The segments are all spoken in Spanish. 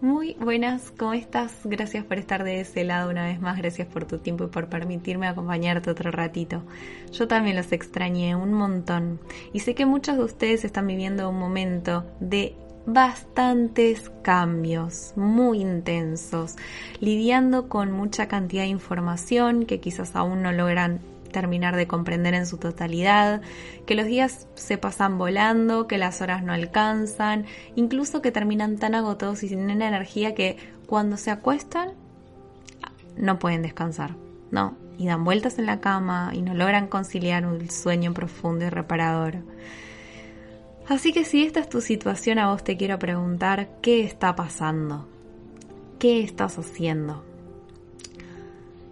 Muy buenas, ¿cómo estás? Gracias por estar de ese lado una vez más, gracias por tu tiempo y por permitirme acompañarte otro ratito. Yo también los extrañé un montón y sé que muchos de ustedes están viviendo un momento de bastantes cambios muy intensos, lidiando con mucha cantidad de información que quizás aún no logran terminar de comprender en su totalidad, que los días se pasan volando, que las horas no alcanzan, incluso que terminan tan agotados y sin energía que cuando se acuestan no pueden descansar, no, y dan vueltas en la cama y no logran conciliar un sueño profundo y reparador. Así que si esta es tu situación, a vos te quiero preguntar, ¿qué está pasando? ¿Qué estás haciendo?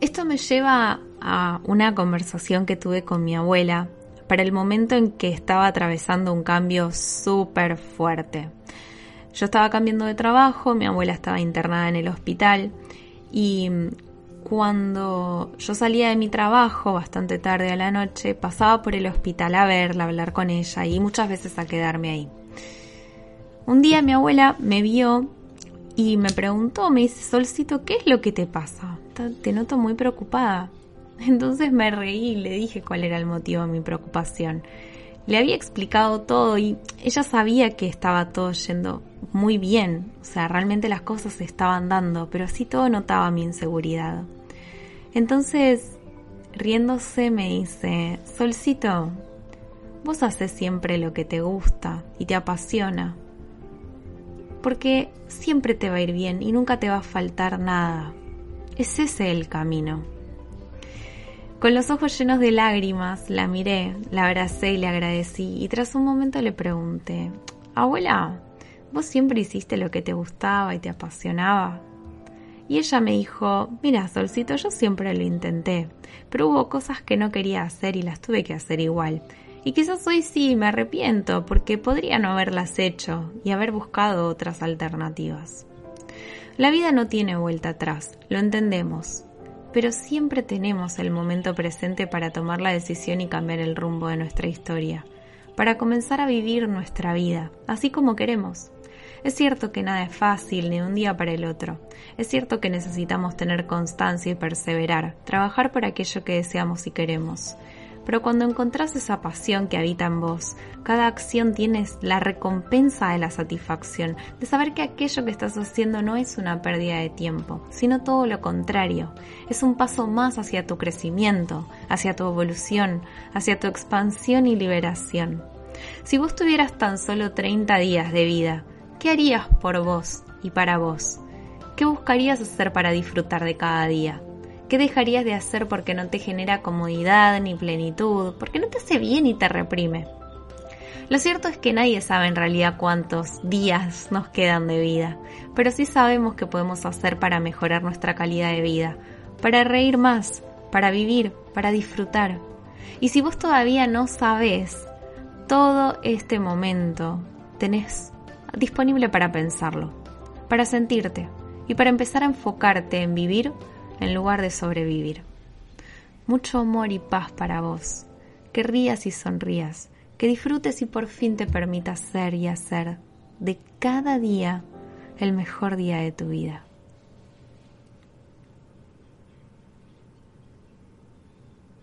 Esto me lleva a una conversación que tuve con mi abuela para el momento en que estaba atravesando un cambio súper fuerte. Yo estaba cambiando de trabajo, mi abuela estaba internada en el hospital y cuando yo salía de mi trabajo bastante tarde a la noche, pasaba por el hospital a verla, a hablar con ella y muchas veces a quedarme ahí. Un día mi abuela me vio y me preguntó, me dice, Solcito, ¿qué es lo que te pasa? Te noto muy preocupada. Entonces me reí y le dije cuál era el motivo de mi preocupación. Le había explicado todo y ella sabía que estaba todo yendo muy bien, o sea, realmente las cosas se estaban dando, pero sí todo notaba mi inseguridad. Entonces, riéndose, me dice, Solcito, vos haces siempre lo que te gusta y te apasiona, porque siempre te va a ir bien y nunca te va a faltar nada. Es ese el camino. Con los ojos llenos de lágrimas, la miré, la abracé y le agradecí, y tras un momento le pregunté, Abuela, ¿vos siempre hiciste lo que te gustaba y te apasionaba? Y ella me dijo, mira, Solcito, yo siempre lo intenté, pero hubo cosas que no quería hacer y las tuve que hacer igual. Y quizás hoy sí me arrepiento porque podría no haberlas hecho y haber buscado otras alternativas. La vida no tiene vuelta atrás, lo entendemos, pero siempre tenemos el momento presente para tomar la decisión y cambiar el rumbo de nuestra historia, para comenzar a vivir nuestra vida, así como queremos. Es cierto que nada es fácil ni de un día para el otro. Es cierto que necesitamos tener constancia y perseverar, trabajar por aquello que deseamos y queremos. Pero cuando encontrás esa pasión que habita en vos, cada acción tienes la recompensa de la satisfacción, de saber que aquello que estás haciendo no es una pérdida de tiempo, sino todo lo contrario, es un paso más hacia tu crecimiento, hacia tu evolución, hacia tu expansión y liberación. Si vos tuvieras tan solo 30 días de vida, ¿qué harías por vos y para vos? ¿Qué buscarías hacer para disfrutar de cada día? ¿Qué dejarías de hacer porque no te genera comodidad ni plenitud? Porque no te hace bien y te reprime. Lo cierto es que nadie sabe en realidad cuántos días nos quedan de vida, pero sí sabemos qué podemos hacer para mejorar nuestra calidad de vida, para reír más, para vivir, para disfrutar. Y si vos todavía no sabes, todo este momento tenés disponible para pensarlo, para sentirte y para empezar a enfocarte en vivir en lugar de sobrevivir. Mucho amor y paz para vos, que rías y sonrías, que disfrutes y por fin te permitas ser y hacer de cada día el mejor día de tu vida.